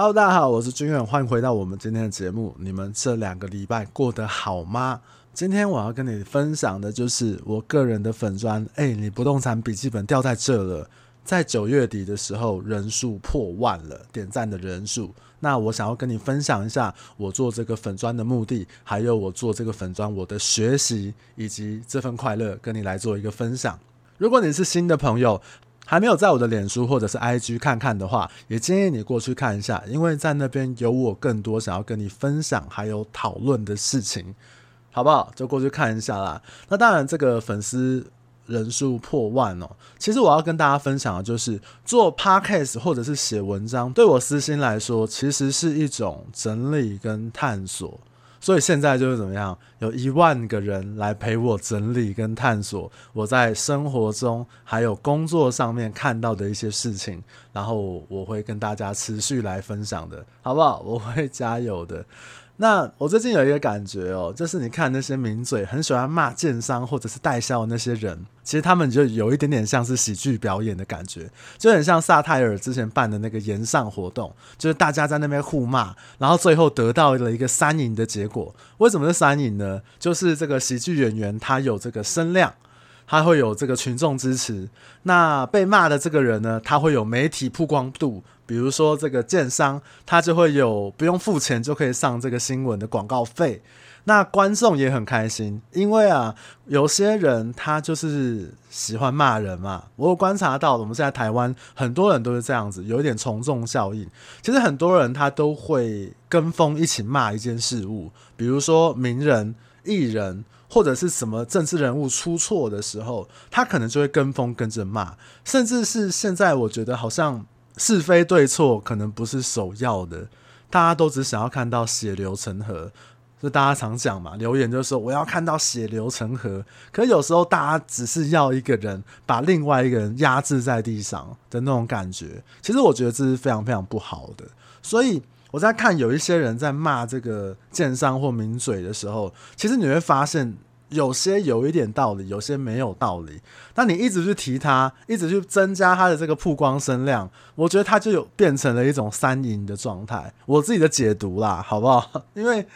Hello，大家好，我是军远，欢迎回到我们今天的节目。你们这两个礼拜过得好吗？今天我要跟你分享的就是我个人的粉砖。哎，你不动产笔记本掉在这了，在九月底的时候人数破万了，点赞的人数。那我想要跟你分享一下我做这个粉砖的目的，还有我做这个粉砖我的学习以及这份快乐，跟你来做一个分享。如果你是新的朋友，还没有在我的脸书或者是 IG 看看的话，也建议你过去看一下，因为在那边有我更多想要跟你分享还有讨论的事情，好不好？就过去看一下啦。那当然，这个粉丝人数破万哦，其实我要跟大家分享的就是做 Podcast 或者是写文章，对我私心来说，其实是一种整理跟探索。所以现在就是怎么样，有一万个人来陪我整理跟探索我在生活中还有工作上面看到的一些事情，然后我会跟大家持续来分享的，好不好？我会加油的。那我最近有一个感觉哦，就是你看那些名嘴很喜欢骂建商或者是代销的那些人，其实他们就有一点点像是喜剧表演的感觉，就很像萨泰尔之前办的那个炎上活动，就是大家在那边互骂，然后最后得到了一个三赢的结果。为什么是三赢呢？就是这个喜剧演员他有这个声量，他会有这个群众支持，那被骂的这个人呢，他会有媒体曝光度。比如说这个建商，他就会有不用付钱就可以上这个新闻的广告费，那观众也很开心，因为啊，有些人他就是喜欢骂人嘛。我有观察到，我们现在台湾很多人都是这样子，有一点从众效应。其实很多人他都会跟风一起骂一件事物，比如说名人、艺人或者是什么政治人物出错的时候，他可能就会跟风跟着骂，甚至是现在我觉得好像。是非对错可能不是首要的，大家都只想要看到血流成河，就大家常讲嘛，留言就是说我要看到血流成河。可有时候大家只是要一个人把另外一个人压制在地上的那种感觉，其实我觉得这是非常非常不好的。所以我在看有一些人在骂这个剑商或名嘴的时候，其实你会发现。有些有一点道理，有些没有道理。那你一直去提它，一直去增加它的这个曝光声量，我觉得它就有变成了一种三赢的状态。我自己的解读啦，好不好？因为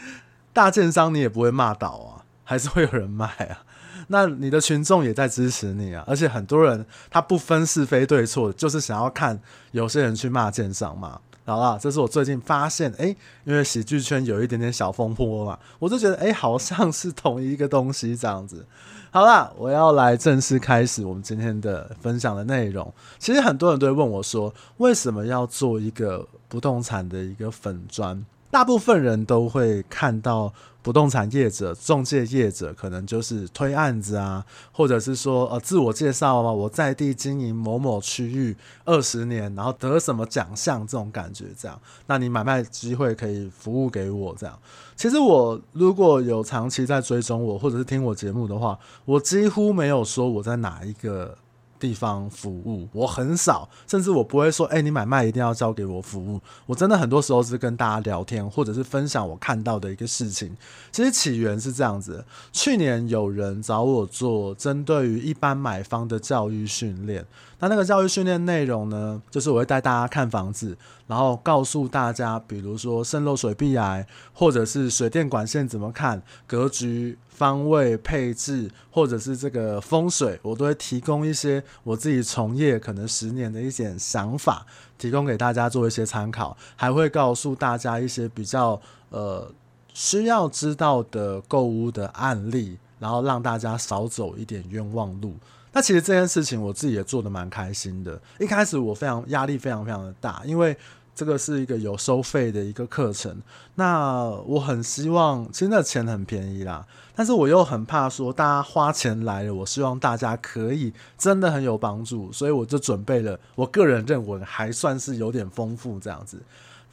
大建商你也不会骂倒啊，还是会有人卖啊。那你的群众也在支持你啊，而且很多人他不分是非对错，就是想要看有些人去骂建商嘛。好啦，这是我最近发现，哎、因为喜剧圈有一点点小风波嘛，我就觉得，哎、好像是同一个东西这样子。好啦，我要来正式开始我们今天的分享的内容。其实很多人都会问我说，为什么要做一个不动产的一个粉砖？大部分人都会看到。不动产业者、中介业者可能就是推案子啊，或者是说呃自我介绍啊，我在地经营某某区域二十年，然后得什么奖项这种感觉，这样，那你买卖机会可以服务给我这样。其实我如果有长期在追踪我，或者是听我节目的话，我几乎没有说我在哪一个。地方服务我很少，甚至我不会说，哎、你买卖一定要交给我服务。我真的很多时候是跟大家聊天，或者是分享我看到的一个事情。其实起源是这样子：去年有人找我做针对于一般买方的教育训练。那那个教育训练内容呢，就是我会带大家看房子，然后告诉大家，比如说渗漏水壁癌，或者是水电管线怎么看，格局。方位配置，或者是这个风水，我都会提供一些我自己从业可能十年的一些想法，提供给大家做一些参考，还会告诉大家一些比较呃需要知道的购物的案例，然后让大家少走一点冤枉路。那其实这件事情我自己也做得蛮开心的，一开始我非常压力非常非常的大，因为。这个是一个有收费的一个课程，那我很希望，其实那钱很便宜啦，但是我又很怕说大家花钱来了，我希望大家可以真的很有帮助，所以我就准备了，我个人认为还算是有点丰富这样子。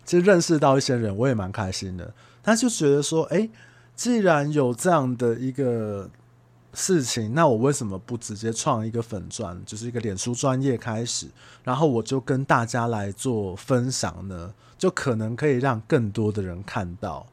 其实认识到一些人，我也蛮开心的，但就觉得说，诶，既然有这样的一个。事情，那我为什么不直接创一个粉专，就是一个脸书专业开始，然后我就跟大家来做分享呢？就可能可以让更多的人看到，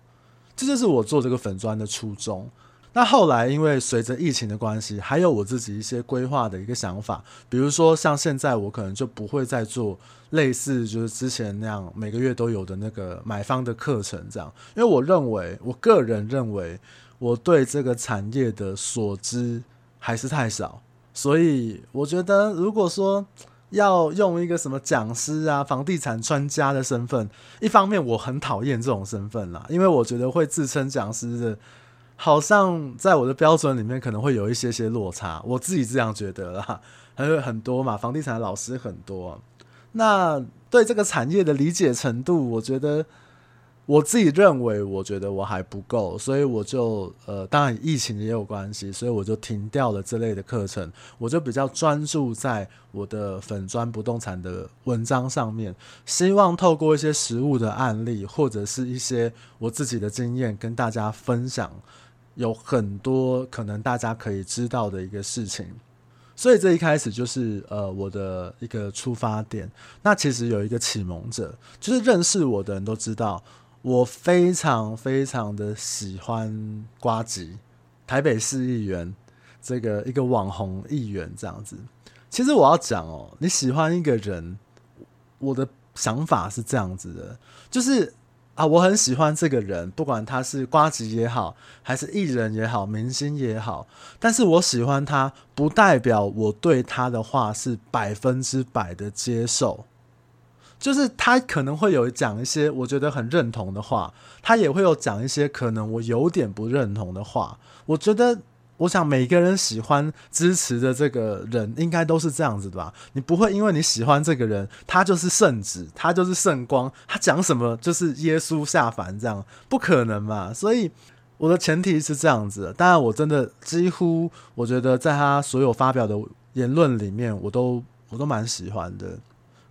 这就是我做这个粉专的初衷。那后来因为随着疫情的关系，还有我自己一些规划的一个想法，比如说像现在我可能就不会再做类似就是之前那样每个月都有的那个买方的课程这样，因为我认为我个人认为我对这个产业的所知还是太少，所以我觉得如果说要用一个什么讲师啊、房地产专家的身份，一方面我很讨厌这种身份啦，因为我觉得会自称讲师的。好像在我的标准里面可能会有一些些落差，我自己这样觉得啦。还有很多嘛，房地产的老师很多，那对这个产业的理解程度，我觉得我自己认为，我觉得我还不够，所以我就呃，当然疫情也有关系，所以我就停掉了这类的课程，我就比较专注在我的粉砖不动产的文章上面，希望透过一些实务的案例或者是一些我自己的经验跟大家分享。有很多可能大家可以知道的一个事情，所以这一开始就是呃我的一个出发点。那其实有一个启蒙者，就是认识我的人都知道，我非常非常的喜欢瓜吉，台北市议员这个一个网红议员这样子。其实我要讲哦，你喜欢一个人，我的想法是这样子的，就是。啊，我很喜欢这个人，不管他是瓜吉也好，还是艺人也好，明星也好。但是我喜欢他，不代表我对他的话是百分之百的接受。就是他可能会有讲一些我觉得很认同的话，他也会有讲一些可能我有点不认同的话。我觉得。我想每个人喜欢支持的这个人，应该都是这样子的吧？你不会因为你喜欢这个人，他就是圣旨，他就是圣光，他讲什么就是耶稣下凡这样，不可能嘛？所以我的前提是这样子。当然，我真的几乎我觉得在他所有发表的言论里面，我都我都蛮喜欢的。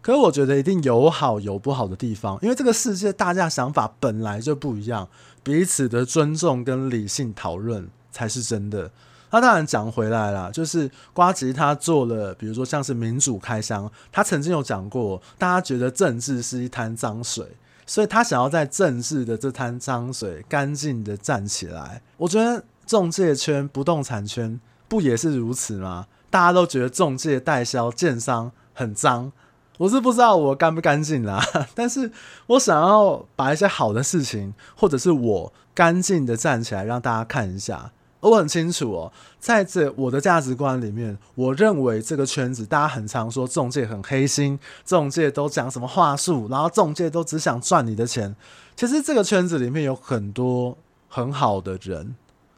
可是我觉得一定有好有不好的地方，因为这个世界大家想法本来就不一样，彼此的尊重跟理性讨论。才是真的。那当然讲回来了，就是瓜吉他做了，比如说像是民主开箱，他曾经有讲过，大家觉得政治是一滩脏水，所以他想要在政治的这滩脏水干净的站起来。我觉得中介圈、不动产圈不也是如此吗？大家都觉得中介、代销、建商很脏，我是不知道我干不干净啦，但是我想要把一些好的事情，或者是我干净的站起来，让大家看一下。我很清楚哦，在这我的价值观里面，我认为这个圈子大家很常说中介很黑心，中介都讲什么话术，然后中介都只想赚你的钱。其实这个圈子里面有很多很好的人，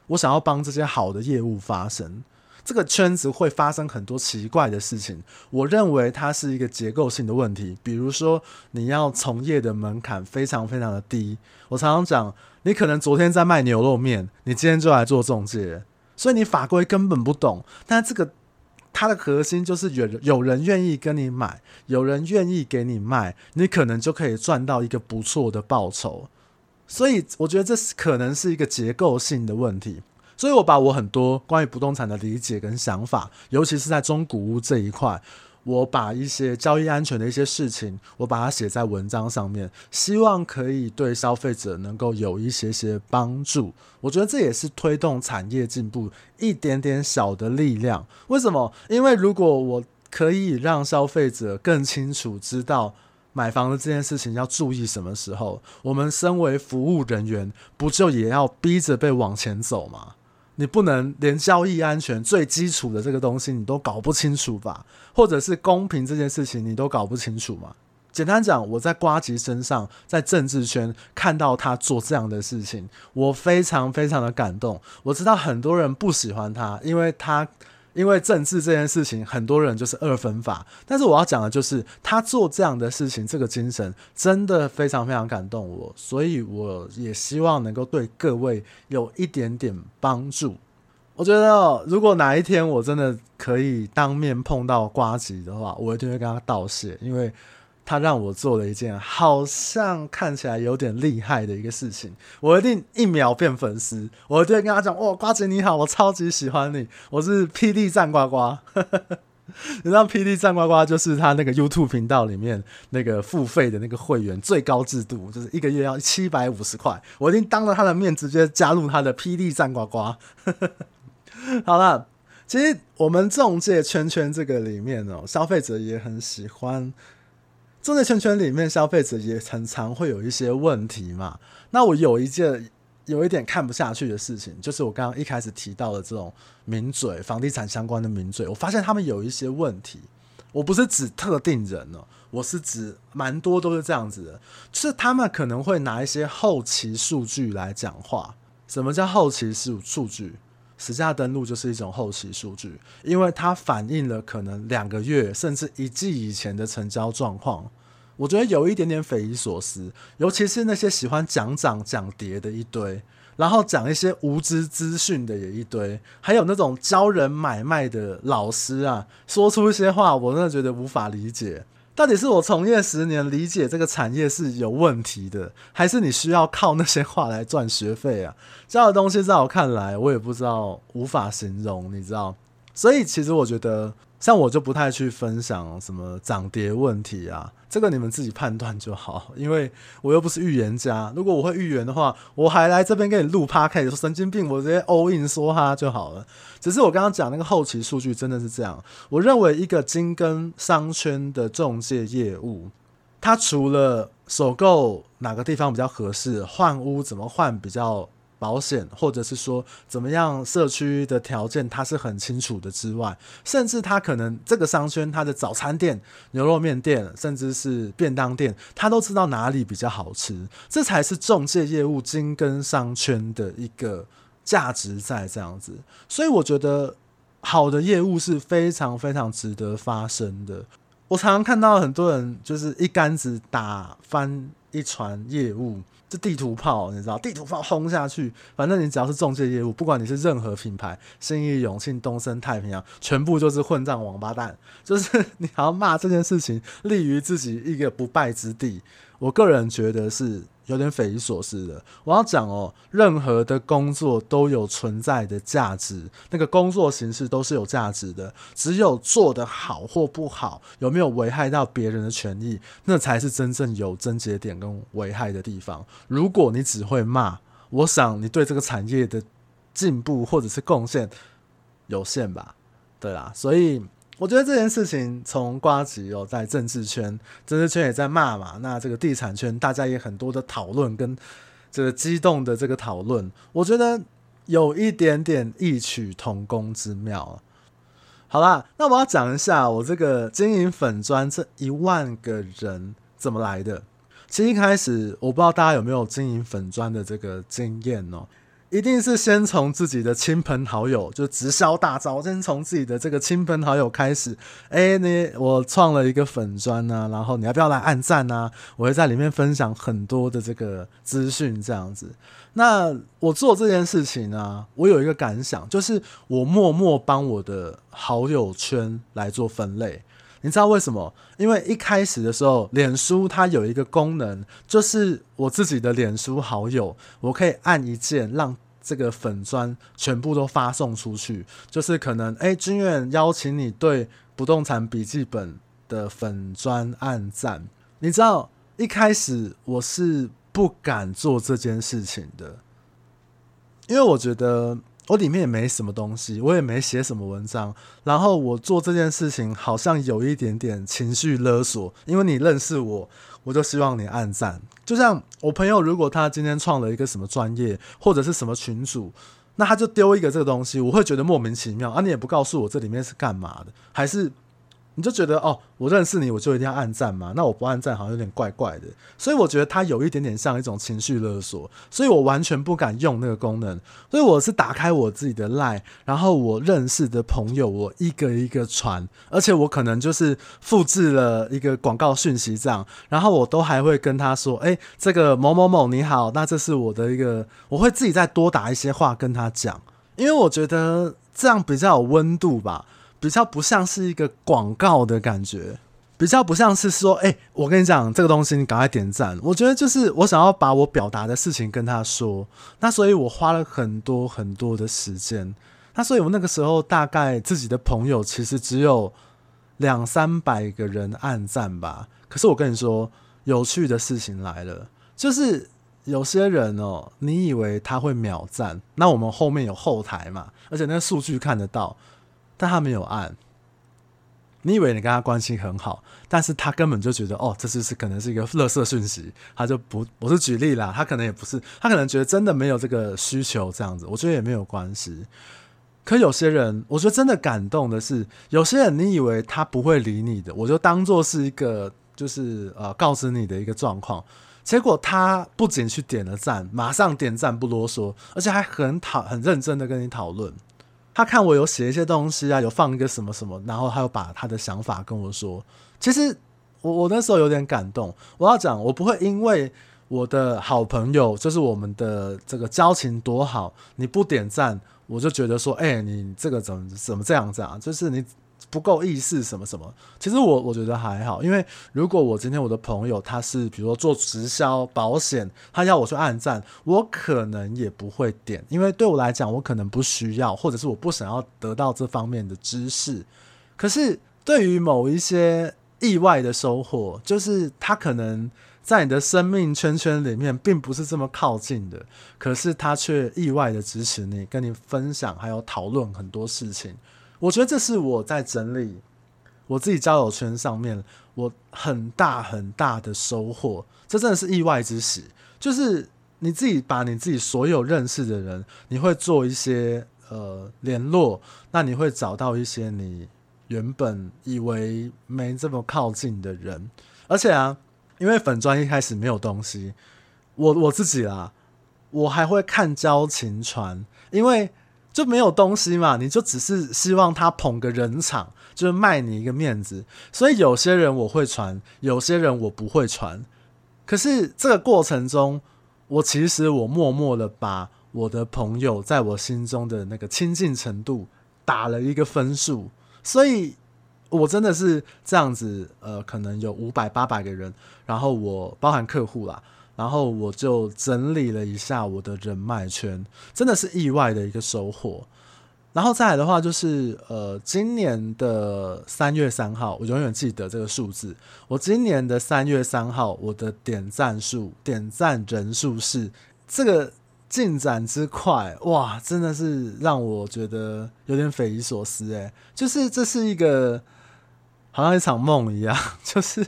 我想要帮这些好的业务发生。这个圈子会发生很多奇怪的事情，我认为它是一个结构性的问题。比如说，你要从业的门槛非常非常的低。我常常讲，你可能昨天在卖牛肉面，你今天就来做中介，所以你法规根本不懂。但这个它的核心就是有有人愿意跟你买，有人愿意给你卖，你可能就可以赚到一个不错的报酬。所以我觉得这是可能是一个结构性的问题。所以我把我很多关于不动产的理解跟想法，尤其是在中古屋这一块，我把一些交易安全的一些事情，我把它写在文章上面，希望可以对消费者能够有一些些帮助。我觉得这也是推动产业进步一点点小的力量。为什么？因为如果我可以让消费者更清楚知道买房的这件事情要注意什么时候，我们身为服务人员，不就也要逼着被往前走吗？你不能连交易安全最基础的这个东西你都搞不清楚吧？或者是公平这件事情你都搞不清楚吗？简单讲，我在瓜吉身上，在政治圈看到他做这样的事情，我非常非常的感动。我知道很多人不喜欢他，因为他。因为政治这件事情，很多人就是二分法。但是我要讲的就是，他做这样的事情，这个精神真的非常非常感动我。所以我也希望能够对各位有一点点帮助。我觉得，如果哪一天我真的可以当面碰到瓜吉的话，我一定会跟他道谢，因为。他让我做了一件好像看起来有点厉害的一个事情，我一定一秒变粉丝，我一定跟他讲：“哦，呱吉你好，我超级喜欢你，我是霹雳战呱呱。”你知道 PD 战呱呱就是他那个 YouTube 频道里面那个付费的那个会员最高制度，就是一个月要七百五十块。我已经当着他的面直接加入他的 PD 战呱呱。好了，其实我们中介圈圈这个里面哦，消费者也很喜欢。仲介圈圈里面，消费者也常常会有一些问题嘛。那我有一件。有一点看不下去的事情，就是我刚刚一开始提到的这种名嘴、房地产相关的名嘴，我发现他们有一些问题。我不是指特定人哦，我是指蛮多都是这样子的，就是他们可能会拿一些后期数据来讲话。什么叫后期数数据？实价登录就是一种后期数据，因为它反映了可能两个月甚至一季以前的成交状况。我觉得有一点点匪夷所思，尤其是那些喜欢讲涨讲跌的一堆，然后讲一些无知资讯的也一堆，还有那种教人买卖的老师啊，说出一些话，我真的觉得无法理解。到底是我从业十年理解这个产业是有问题的，还是你需要靠那些话来赚学费啊？这样的东西在我看来，我也不知道，无法形容，你知道？所以其实我觉得。像我就不太去分享什么涨跌问题啊，这个你们自己判断就好，因为我又不是预言家。如果我会预言的话，我还来这边给你录 p o d 说神经病，我直接 all in 说他就好了。只是我刚刚讲那个后期数据真的是这样，我认为一个金跟商圈的中介业务，它除了首购哪个地方比较合适，换屋怎么换比较。保险，或者是说怎么样社区的条件，他是很清楚的之外，甚至他可能这个商圈，他的早餐店、牛肉面店，甚至是便当店，他都知道哪里比较好吃，这才是中介业务精耕商圈的一个价值在这样子。所以我觉得好的业务是非常非常值得发生的。我常常看到很多人就是一竿子打翻一船业务。这地图炮，你知道，地图炮轰下去，反正你只要是中介业务，不管你是任何品牌，新义、永庆、东升、太平洋，全部就是混账王八蛋，就是 你还要骂这件事情，立于自己一个不败之地。我个人觉得是。有点匪夷所思的，我要讲哦，任何的工作都有存在的价值，那个工作形式都是有价值的，只有做得好或不好，有没有危害到别人的权益，那才是真正有症结点跟危害的地方。如果你只会骂，我想你对这个产业的进步或者是贡献有限吧？对啦，所以。我觉得这件事情从瓜吉哦，在政治圈，政治圈也在骂嘛。那这个地产圈，大家也很多的讨论跟这个激动的这个讨论，我觉得有一点点异曲同工之妙。好啦，那我要讲一下我这个经营粉专这一万个人怎么来的。其实一开始我不知道大家有没有经营粉专的这个经验哦。一定是先从自己的亲朋好友，就直销大招，先从自己的这个亲朋好友开始。哎，你我创了一个粉专啊，然后你要不要来按赞啊？我会在里面分享很多的这个资讯，这样子。那我做这件事情呢，我有一个感想，就是我默默帮我的好友圈来做分类。你知道为什么？因为一开始的时候，脸书它有一个功能，就是我自己的脸书好友，我可以按一键让这个粉砖全部都发送出去。就是可能，哎，君远邀请你对不动产笔记本的粉砖按赞。你知道一开始我是不敢做这件事情的，因为我觉得。我里面也没什么东西，我也没写什么文章，然后我做这件事情好像有一点点情绪勒索，因为你认识我，我就希望你按赞。就像我朋友，如果他今天创了一个什么专业或者是什么群组，那他就丢一个这个东西，我会觉得莫名其妙啊！你也不告诉我这里面是干嘛的，还是？你就觉得哦，我认识你，我就一定要按赞嘛？那我不按赞好像有点怪怪的。所以我觉得它有一点点像一种情绪勒索，所以我完全不敢用那个功能。所以我是打开我自己的 LINE，然后我认识的朋友，我一个一个传，而且我可能就是复制了一个广告讯息这样，然后我都还会跟他说：“哎，这个某某某你好，那这是我的一个，我会自己再多打一些话跟他讲，因为我觉得这样比较有温度吧。”比较不像是一个广告的感觉，比较不像是说，哎、我跟你讲这个东西，你赶快点赞。我觉得就是我想要把我表达的事情跟他说，那所以我花了很多很多的时间。那所以我那个时候大概自己的朋友其实只有两三百个人按赞吧。可是我跟你说，有趣的事情来了，就是有些人哦，你以为他会秒赞，那我们后面有后台嘛，而且那数据看得到，但他没有按。你以为你跟他关系很好，但是他根本就觉得哦，这就是可能是一个垃圾讯息，他就不，我是举例啦，他可能也不是，他可能觉得真的没有这个需求这样子，我觉得也没有关系。可有些人，我觉得真的感动的是，有些人你以为他不会理你的，我就当做是一个就是呃告知你的一个状况，结果他不仅去点了赞，马上点赞不啰嗦，而且还很讨很认真的跟你讨论。他看我有写一些东西啊，有放一个什么什么，然后他又把他的想法跟我说。其实我我那时候有点感动。我要讲，我不会因为我的好朋友，就是我们的这个交情多好，你不点赞，我就觉得说，哎、你这个怎么怎么这样子啊？就是你。不够意思什么什么，其实我我觉得还好，因为如果我今天我的朋友他是比如说做直销保险，他要我去按赞，我可能也不会点，因为对我来讲我可能不需要，或者是我不想要得到这方面的知识。可是对于某一些意外的收获，就是他可能在你的生命圈圈里面并不是这么靠近的，可是他却意外的支持你，跟你分享还有讨论很多事情。我觉得这是我在整理我自己交友圈上面我很大很大的收获，这真的是意外之喜。就是你自己把你自己所有认识的人，你会做一些呃联络，那你会找到一些你原本以为没这么靠近的人，而且啊，因为粉专一开始没有东西，我我自己啦，我还会看交情传，因为。就没有东西嘛，你就只是希望他捧个人场，就是卖你一个面子。所以有些人我会传，有些人我不会传。可是这个过程中，我其实我默默的把我的朋友在我心中的那个亲近程度打了一个分数。所以我真的是这样子，呃，可能有五百八百个人，然后我包含客户啦。然后我就整理了一下我的人脉圈，真的是意外的一个收获。然后再来的话，就是呃，今年的三月三号，我永远记得这个数字。我今年的三月三号，我的点赞数、点赞人数是这个进展之快，哇，真的是让我觉得有点匪夷所思。诶，就是这是一个好像一场梦一样。就是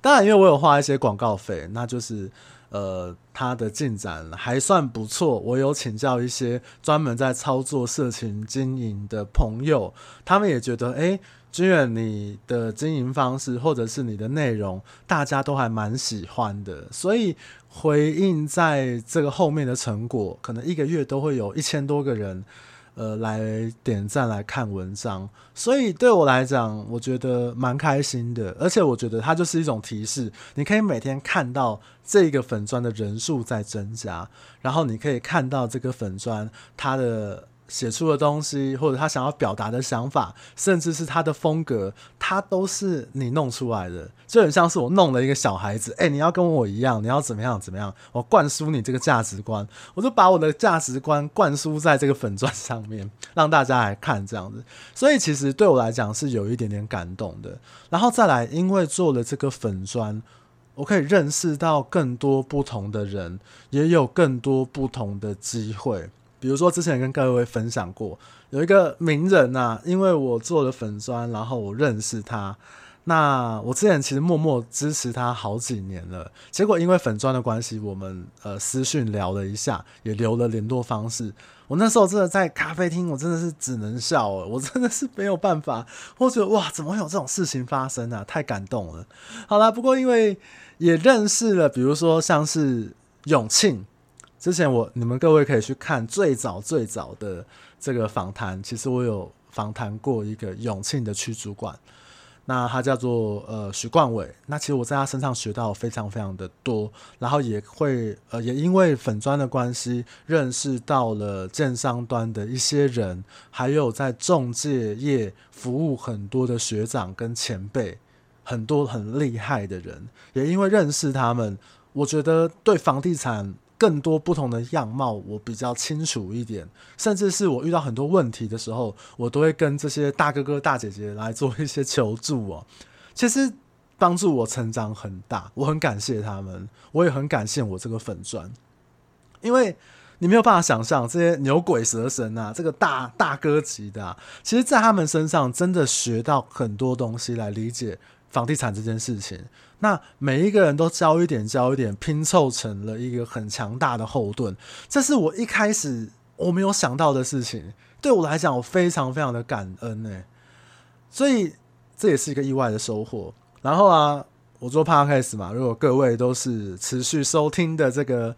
当然，因为我有花一些广告费，那就是。呃，他的进展还算不错。我有请教一些专门在操作社群经营的朋友，他们也觉得，哎，君远你的经营方式或者是你的内容，大家都还蛮喜欢的。所以回应在这个后面的成果，可能一个月都会有一千多个人。呃，来点赞来看文章，所以对我来讲，我觉得蛮开心的，而且我觉得它就是一种提示，你可以每天看到这个粉钻的人数在增加，然后你可以看到这个粉钻它的。写出的东西，或者他想要表达的想法，甚至是他的风格，他都是你弄出来的，就很像是我弄了一个小孩子。哎、你要跟我一样，你要怎么样怎么样？我灌输你这个价值观，我就把我的价值观灌输在这个粉专上面，让大家来看这样子。所以其实对我来讲是有一点点感动的。然后再来，因为做了这个粉砖，我可以认识到更多不同的人，也有更多不同的机会。比如说，之前跟各位分享过，有一个名人呐、因为我做了粉砖，然后我认识他。那我之前其实默默支持他好几年了，结果因为粉砖的关系，我们呃私讯聊了一下，也留了联络方式。我那时候真的在咖啡厅，我真的是只能笑，我真的是没有办法。我觉得哇，怎么会有这种事情发生啊？太感动了。好啦，不过因为也认识了，比如说像是永庆。之前我你们各位可以去看最早最早的这个访谈，其实我有访谈过一个永庆的区主管，那他叫做呃许冠伟，那其实我在他身上学到非常非常的多，然后也会呃也因为粉砖的关系认识到了建商端的一些人，还有在中介业服务很多的学长跟前辈，很多很厉害的人，也因为认识他们，我觉得对房地产。更多不同的样貌，我比较清楚一点。甚至是我遇到很多问题的时候，我都会跟这些大哥哥大姐姐来做一些求助哦。其实帮助我成长很大，我很感谢他们，我也很感谢我这个粉砖，因为。你没有办法想象这些牛鬼蛇神啊，这个大大哥级的啊，其实，在他们身上真的学到很多东西来理解房地产这件事情。那每一个人都交一点，交一点，拼凑成了一个很强大的后盾。这是我一开始我没有想到的事情，对我来讲，我非常非常的感恩欸。所以这也是一个意外的收获。然后啊，我做 Podcast 嘛，如果各位都是持续收听的这个。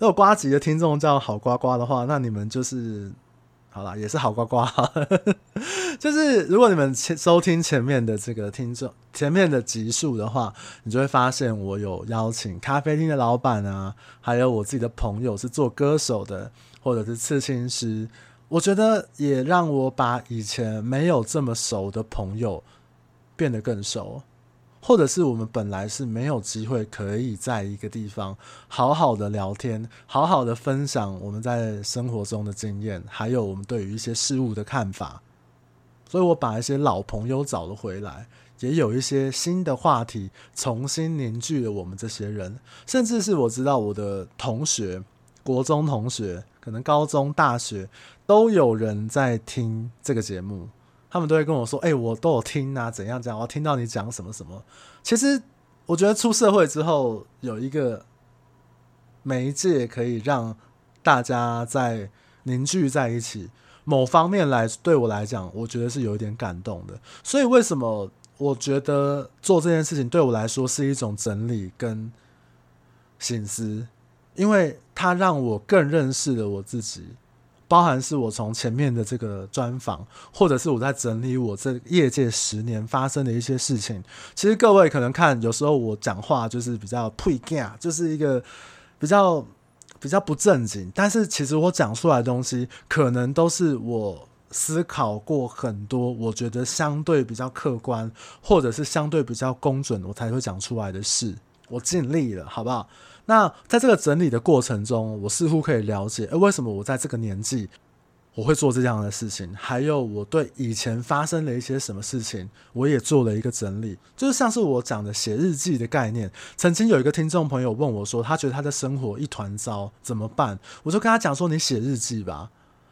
如果呱吉的听众叫好瓜瓜的话，那你们就是好啦，也是好呱呱。就是如果你们前收听前面的这个听众前面的集数的话，你就会发现我有邀请咖啡厅的老板啊，还有我自己的朋友是做歌手的，或者是刺青师。我觉得也让我把以前没有这么熟的朋友变得更熟。或者是我们本来是没有机会可以在一个地方好好的聊天，好好的分享我们在生活中的经验，还有我们对于一些事物的看法。所以我把一些老朋友找了回来，也有一些新的话题重新凝聚了我们这些人，甚至是我知道我的同学，国中同学，可能高中、大学都有人在听这个节目。他们都会跟我说：“哎、我都有听啊，怎样怎样，我听到你讲什么什么。”其实，我觉得出社会之后有一个媒介可以让大家在凝聚在一起，某方面来对我来讲，我觉得是有一点感动的。所以，为什么我觉得做这件事情对我来说是一种整理跟省思？因为它让我更认识了我自己。包含是我从前面的这个专访，或者是我在整理我这业界十年发生的一些事情。其实各位可能看，有时候我讲话就是比较屁干，就是一个比较比较不正经。但是其实我讲出来的东西，可能都是我思考过很多，我觉得相对比较客观，或者是相对比较公准，我才会讲出来的事。我尽力了，好不好？那在这个整理的过程中，我似乎可以了解，哎，为什么我在这个年纪我会做这样的事情？还有我对以前发生了一些什么事情，我也做了一个整理，就是像是我讲的写日记的概念。曾经有一个听众朋友问我说，他觉得他的生活一团糟，怎么办？我就跟他讲说，你写日记吧。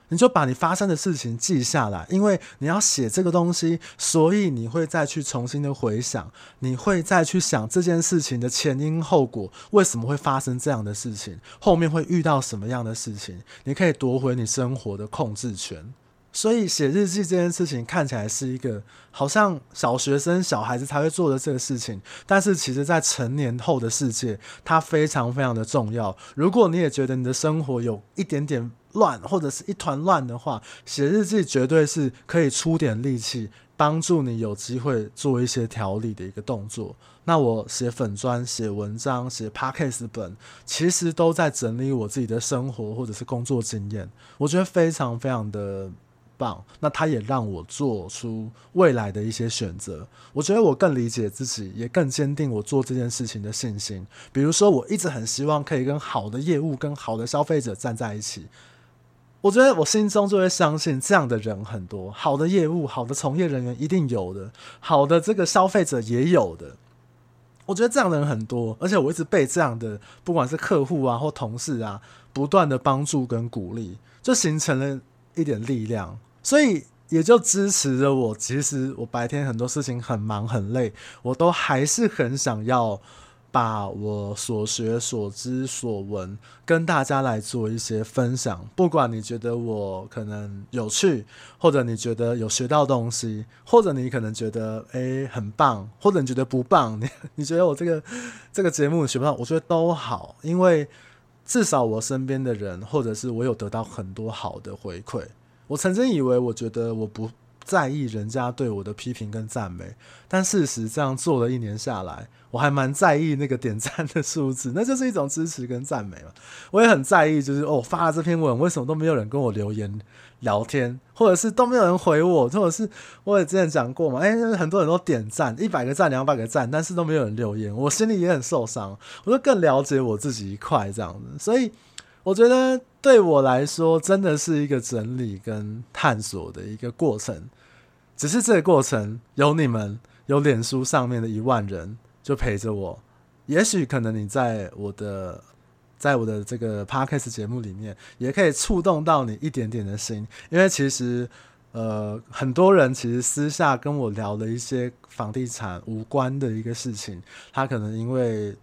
你就把你发生的事情记下来，因为你要写这个东西，所以你会再去重新的回想，你会再去想这件事情的前因后果，为什么会发生这样的事情，后面会遇到什么样的事情，你可以夺回你生活的控制权。所以写日记这件事情看起来是一个好像小学生、小孩子才会做的这个事情，但是其实在成年后的世界，它非常非常的重要。如果你也觉得你的生活有一点点乱，或者是一团乱的话，写日记绝对是可以出点力气，帮助你有机会做一些调理的一个动作。那我写粉专、写文章、写 Podcast 本，其实都在整理我自己的生活或者是工作经验，我觉得非常非常的。棒，那他也让我做出未来的一些选择。我觉得我更理解自己，也更坚定我做这件事情的信心。比如说，我一直很希望可以跟好的业务、跟好的消费者站在一起。我觉得我心中就会相信这样的人很多，好的业务、好的从业人员一定有的，好的这个消费者也有的。我觉得这样的人很多，而且我一直被这样的不管是客户啊或同事啊，不断的帮助跟鼓励，就形成了一点力量。所以也就支持着我。其实我白天很多事情很忙很累，我都还是很想要把我所学所知所闻跟大家来做一些分享。不管你觉得我可能有趣，或者你觉得有学到东西，或者你可能觉得诶很棒，或者你觉得不棒，你 你觉得我这个这个节目学不到，我觉得都好，因为至少我身边的人，或者是我有得到很多好的回馈。我曾经以为，我觉得我不在意人家对我的批评跟赞美，但事实这样做了一年下来，我还蛮在意那个点赞的数字，那就是一种支持跟赞美嘛。我也很在意，就是哦，发了这篇文，为什么都没有人跟我留言聊天，或者是都没有人回我，或者是我也之前讲过嘛，哎，很多人都点赞，一百个赞、两百个赞，但是都没有人留言，我心里也很受伤。我就更了解我自己一块这样子，所以我觉得对我来说，真的是一个整理跟探索的一个过程。只是这个过程有你们，有脸书上面的一万人。就陪着我，也许可能你在我的，在我的这个 podcast 节目里面，也可以触动到你一点点的心，因为其实，呃，很多人其实私下跟我聊了一些房地产无关的一个事情，他可能因为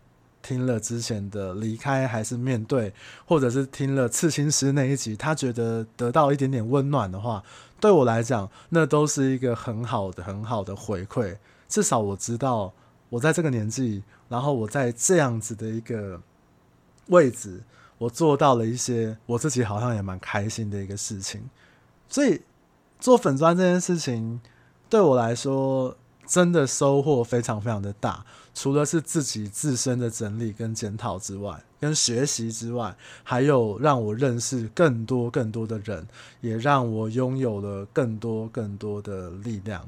听了之前的离开还是面对，或者是听了刺青师那一集，他觉得得到一点点温暖的话，对我来讲，那都是一个很好的、很好的回馈，至少我知道。我在这个年纪，然后我在这样子的一个位置，我做到了一些我自己好像也蛮开心的一个事情。所以做粉砖这件事情对我来说，真的收获非常非常的大。除了是自己自身的整理跟检讨之外，跟学习之外，还有让我认识更多更多的人，也让我拥有了更多更多的力量。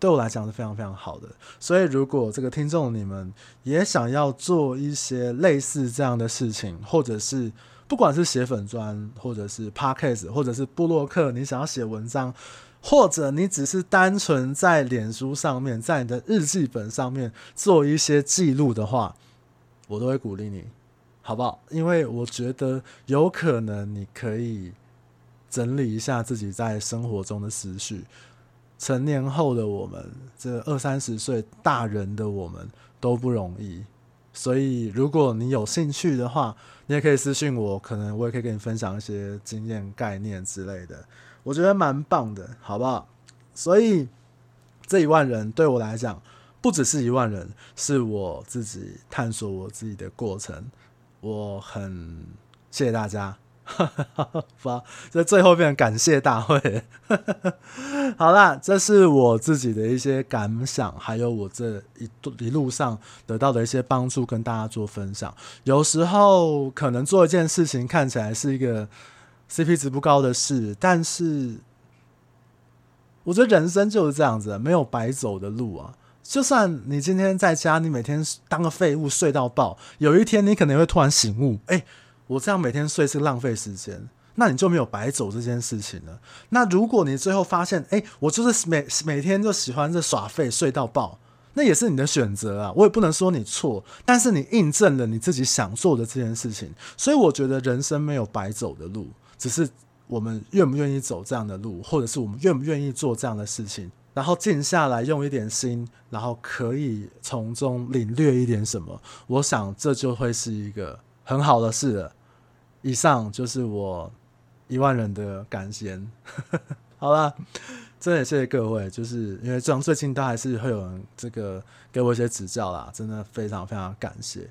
对我来讲是非常非常好的，所以如果这个听众你们也想要做一些类似这样的事情，或者是不管是写粉砖，或者是 podcast，或者是布洛克，你想要写文章，或者你只是单纯在脸书上面，在你的日记本上面做一些记录的话，我都会鼓励你，好不好？因为我觉得有可能你可以整理一下自己在生活中的思绪。成年后的我们，这二三十岁大人的我们都不容易，所以如果你有兴趣的话，你也可以私信我，可能我也可以跟你分享一些经验概念之类的，我觉得蛮棒的，好不好？所以这一万人对我来讲，不只是一万人，是我自己探索我自己的过程，我很谢谢大家。哈哈，发这最后变成感谢大会。好啦，这是我自己的一些感想，还有我这一一路上得到的一些帮助，跟大家做分享。有时候可能做一件事情看起来是一个 CP 值不高的事，但是我觉得人生就是这样子，没有白走的路啊。就算你今天在家，你每天当个废物睡到爆，有一天你可能会突然醒悟，哎。我这样每天睡是浪费时间，那你就没有白走这件事情了。那如果你最后发现，哎，我就是每每天就喜欢这耍废睡到爆，那也是你的选择啊。我也不能说你错，但是你印证了你自己想做的这件事情。所以我觉得人生没有白走的路，只是我们愿不愿意走这样的路，或者是我们愿不愿意做这样的事情，然后静下来用一点心，然后可以从中领略一点什么。我想这就会是一个很好的事了。以上就是我一万人的感言。好了，真的也谢谢各位，就是因为这样最近都还是会有人这个给我一些指教啦，真的非常非常感谢。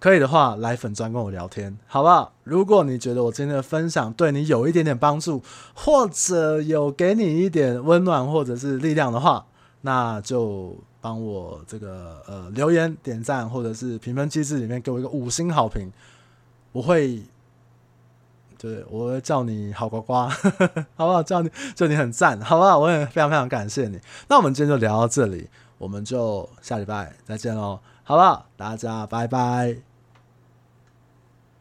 可以的话，来粉专跟我聊天，好不好？如果你觉得我今天的分享对你有一点点帮助，或者有给你一点温暖或者是力量的话，那就帮我这个呃留言、点赞，或者是评分机制里面给我一个五星好评，我会。对，我会叫你好呱呱，好不好？叫你，叫你很赞，好不好？我也非常非常感谢你。那我们今天就聊到这里，我们就下礼拜再见喽，好不好？大家拜拜。